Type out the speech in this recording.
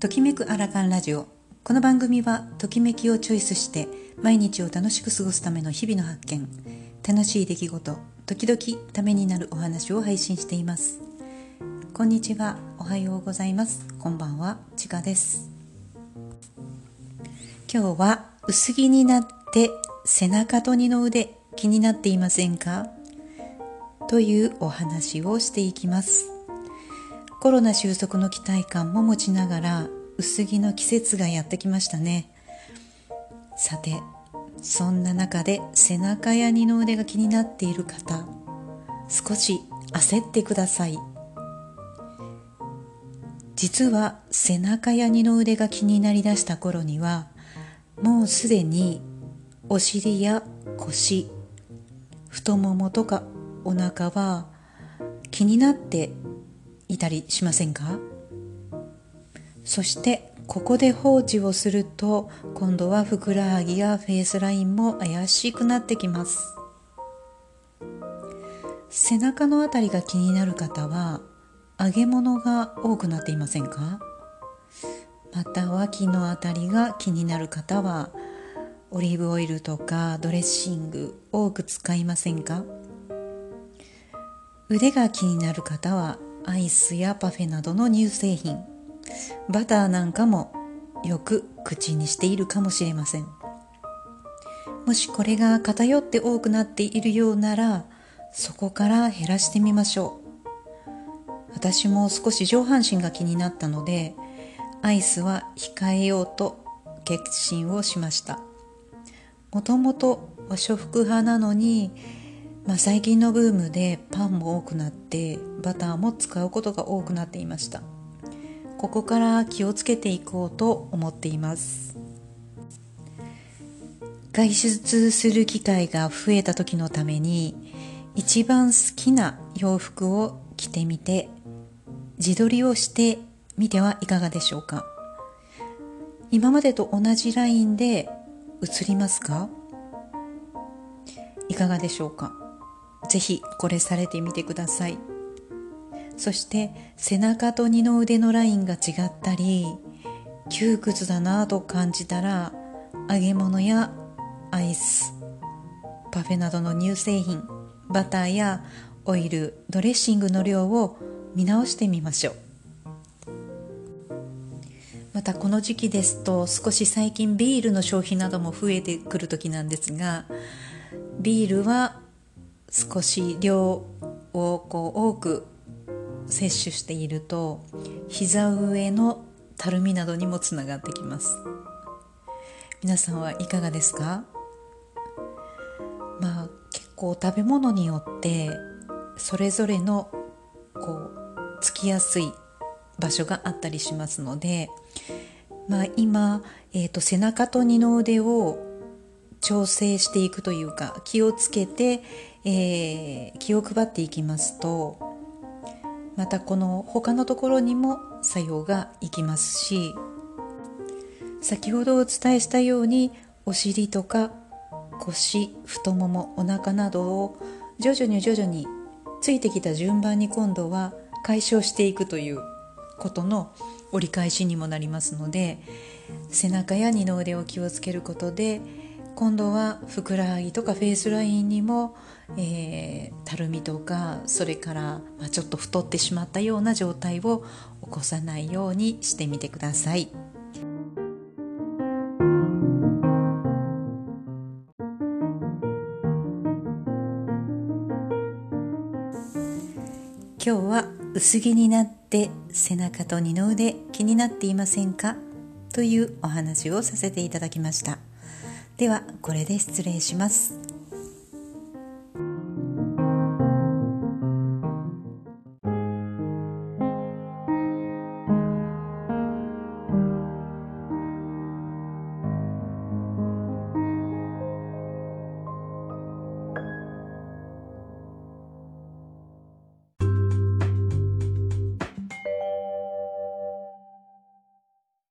ときめくアラカンラジオ。この番組はときめきをチョイスして毎日を楽しく過ごすための日々の発見。楽しい出来事時々ためになるお話を配信しています。こんにちは。おはようございます。こんばんは。ちかです。今日は薄着になって背中と二の腕気になっていませんか？というお話をしていきます。コロナ収束の期待感も持ちながら薄着の季節がやってきましたね。さてそんな中で背中や二の腕が気になっている方少し焦ってください。実は背中や二の腕が気になりだした頃にはもうすでにお尻や腰太ももとかお腹は気になっていたりしませんか？そしてここで放置をすると今度はふくらはぎやフェイスラインも怪しくなってきます。背中のあたりが気になる方は揚げ物が多くなっていませんか？また脇のあたりが気になる方はオリーブオイルとかドレッシング多く使いませんか？腕が気になる方はアイスやパフェなどの乳製品。バターなんかもよく口にしているかもしれません。もしこれが偏って多くなっているようならそこから減らしてみましょう。私も少し上半身が気になったのでアイスは控えようと決心をしました。もともと和食派なのにまあ、最近のブームでパンも多くなってバターも使うことが多くなっていました。ここから気をつけていこうと思っています。外出する機会が増えた時のために一番好きな洋服を着てみて自撮りをしてみてはいかがでしょうか？今までと同じラインで映りますか？いかがでしょうか？ぜひこれされてみてください。そして背中と二の腕のラインが違ったり窮屈だなと感じたら揚げ物やアイスパフェなどの乳製品バターやオイルドレッシングの量を見直してみましょう。またこの時期ですと少し最近ビールの消費なども増えてくる時なんですがビールは少し量をこう多く摂取していると膝上のたるみなどにもつながってきます。皆さんはいかがですか？まあ結構食べ物によってそれぞれのこうつきやすい場所があったりしますので、まあ、今、えーと背中と二の腕を調整していくというか気をつけて、えー、気を配っていきますとまたこの他のところにも作用がいきますし先ほどお伝えしたようにお尻とか腰太ももお腹などを徐々に徐々についてきた順番に今度は解消していくということの折り返しにもなりますので背中や二の腕を気をつけることで今度はふくらはぎとかフェイスラインにも、えー、たるみとかそれから、まあ、ちょっと太ってしまったような状態を起こさないようにしてみてください。今日は薄着になって背中と二の腕気になっていませんか？というお話をさせていただきました。ではこれで失礼します。